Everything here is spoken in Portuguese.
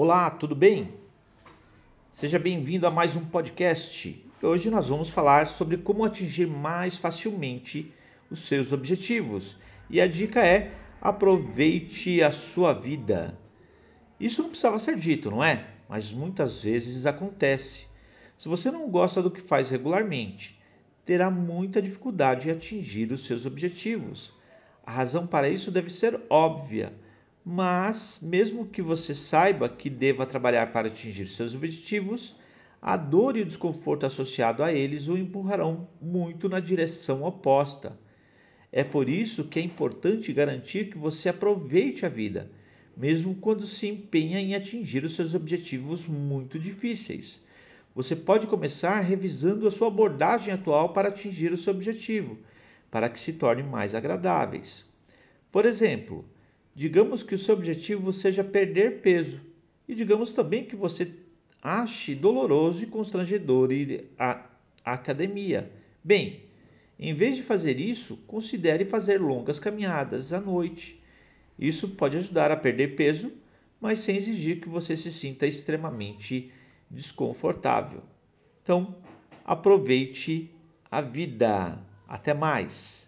Olá, tudo bem? Seja bem-vindo a mais um podcast. Hoje nós vamos falar sobre como atingir mais facilmente os seus objetivos. E a dica é: aproveite a sua vida. Isso não precisava ser dito, não é? Mas muitas vezes acontece. Se você não gosta do que faz regularmente, terá muita dificuldade em atingir os seus objetivos. A razão para isso deve ser óbvia, mas mesmo que você saiba que deva trabalhar para atingir seus objetivos, a dor e o desconforto associado a eles o empurrarão muito na direção oposta. É por isso que é importante garantir que você aproveite a vida, mesmo quando se empenha em atingir os seus objetivos muito difíceis. Você pode começar revisando a sua abordagem atual para atingir o seu objetivo para que se tornem mais agradáveis. Por exemplo, digamos que o seu objetivo seja perder peso e digamos também que você ache doloroso e constrangedor ir à academia. Bem, em vez de fazer isso, considere fazer longas caminhadas à noite. Isso pode ajudar a perder peso, mas sem exigir que você se sinta extremamente desconfortável. Então, aproveite a vida. Até mais!